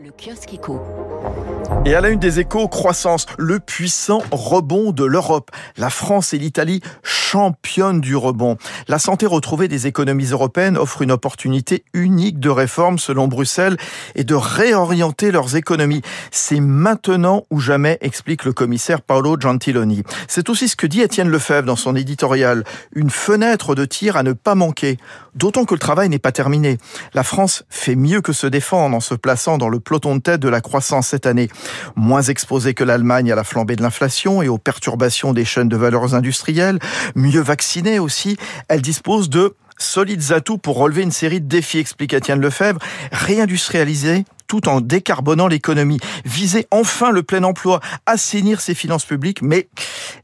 Le kiosque éco. Et à la une des échos, croissance, le puissant rebond de l'Europe. La France et l'Italie championnes du rebond. La santé retrouvée des économies européennes offre une opportunité unique de réforme selon Bruxelles et de réorienter leurs économies. C'est maintenant ou jamais, explique le commissaire Paolo Gentiloni. C'est aussi ce que dit Étienne Lefebvre dans son éditorial. Une fenêtre de tir à ne pas manquer. D'autant que le travail n'est pas terminé. La France fait mieux que se défendre en se plaçant dans le peloton de tête de la croissance cette année. Moins exposée que l'Allemagne à la flambée de l'inflation et aux perturbations des chaînes de valeurs industrielles, mieux vaccinée aussi, elle dispose de solides atouts pour relever une série de défis, explique Étienne Lefebvre, réindustrialiser tout en décarbonant l'économie, viser enfin le plein emploi, assainir ses finances publiques, mais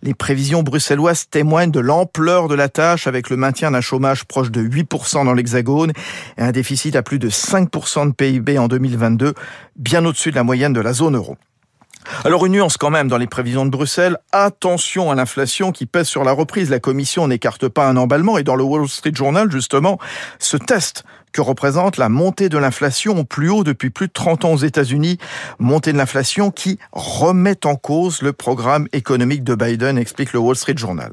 les prévisions bruxelloises témoignent de l'ampleur de la tâche avec le maintien d'un chômage proche de 8% dans l'Hexagone et un déficit à plus de 5% de PIB en 2022, bien au-dessus de la moyenne de la zone euro. Alors une nuance quand même dans les prévisions de Bruxelles. Attention à l'inflation qui pèse sur la reprise. La Commission n'écarte pas un emballement et dans le Wall Street Journal, justement, ce test que représente la montée de l'inflation au plus haut depuis plus de 30 ans aux États-Unis. Montée de l'inflation qui remet en cause le programme économique de Biden, explique le Wall Street Journal.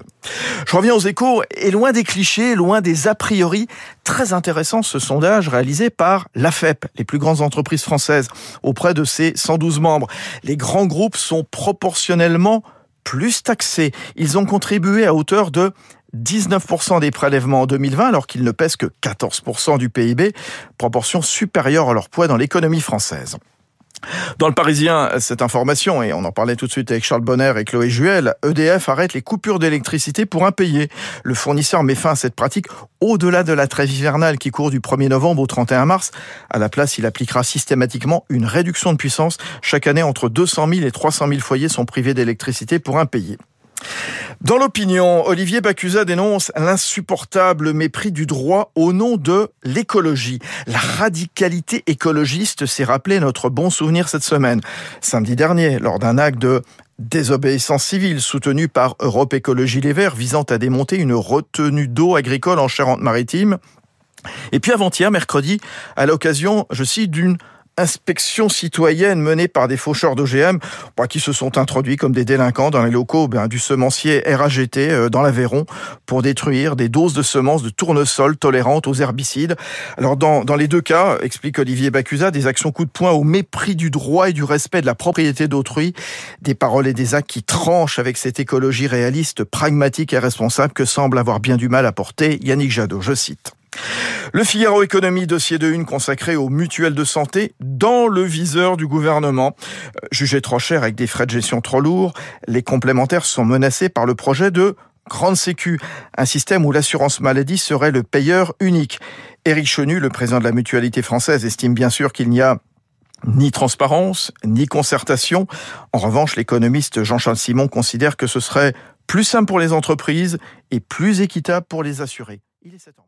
Je reviens aux échos et loin des clichés, loin des a priori, très intéressant ce sondage réalisé par l'AFEP, les plus grandes entreprises françaises, auprès de ses 112 membres. Les grands groupes sont proportionnellement plus taxés. Ils ont contribué à hauteur de 19% des prélèvements en 2020 alors qu'ils ne pèsent que 14% du PIB, proportion supérieure à leur poids dans l'économie française. Dans le Parisien, cette information, et on en parlait tout de suite avec Charles Bonner et Chloé Juel, EDF arrête les coupures d'électricité pour impayés. Le fournisseur met fin à cette pratique au-delà de la trêve hivernale qui court du 1er novembre au 31 mars. À la place, il appliquera systématiquement une réduction de puissance. Chaque année, entre 200 000 et 300 000 foyers sont privés d'électricité pour impayés. Dans l'opinion, Olivier Bacusa dénonce l'insupportable mépris du droit au nom de l'écologie. La radicalité écologiste s'est rappelé notre bon souvenir cette semaine. Samedi dernier, lors d'un acte de désobéissance civile soutenu par Europe Écologie Les Verts visant à démonter une retenue d'eau agricole en Charente-Maritime. Et puis avant-hier, mercredi, à l'occasion, je cite, d'une inspection citoyenne menée par des faucheurs d'OGM qui se sont introduits comme des délinquants dans les locaux ben, du semencier RAGT euh, dans l'Aveyron pour détruire des doses de semences de tournesol tolérantes aux herbicides. Alors dans, dans les deux cas, explique Olivier Bacusa, des actions coup de poing au mépris du droit et du respect de la propriété d'autrui, des paroles et des actes qui tranchent avec cette écologie réaliste, pragmatique et responsable que semble avoir bien du mal à porter Yannick Jadot. Je cite. Le Figaro Économie, dossier de une consacré aux mutuelles de santé dans le viseur du gouvernement. Euh, jugé trop cher avec des frais de gestion trop lourds, les complémentaires sont menacés par le projet de Grande Sécu, un système où l'assurance maladie serait le payeur unique. Éric Chenu, le président de la mutualité française, estime bien sûr qu'il n'y a ni transparence, ni concertation. En revanche, l'économiste Jean-Charles Simon considère que ce serait plus simple pour les entreprises et plus équitable pour les assurés. Il est 7 ans.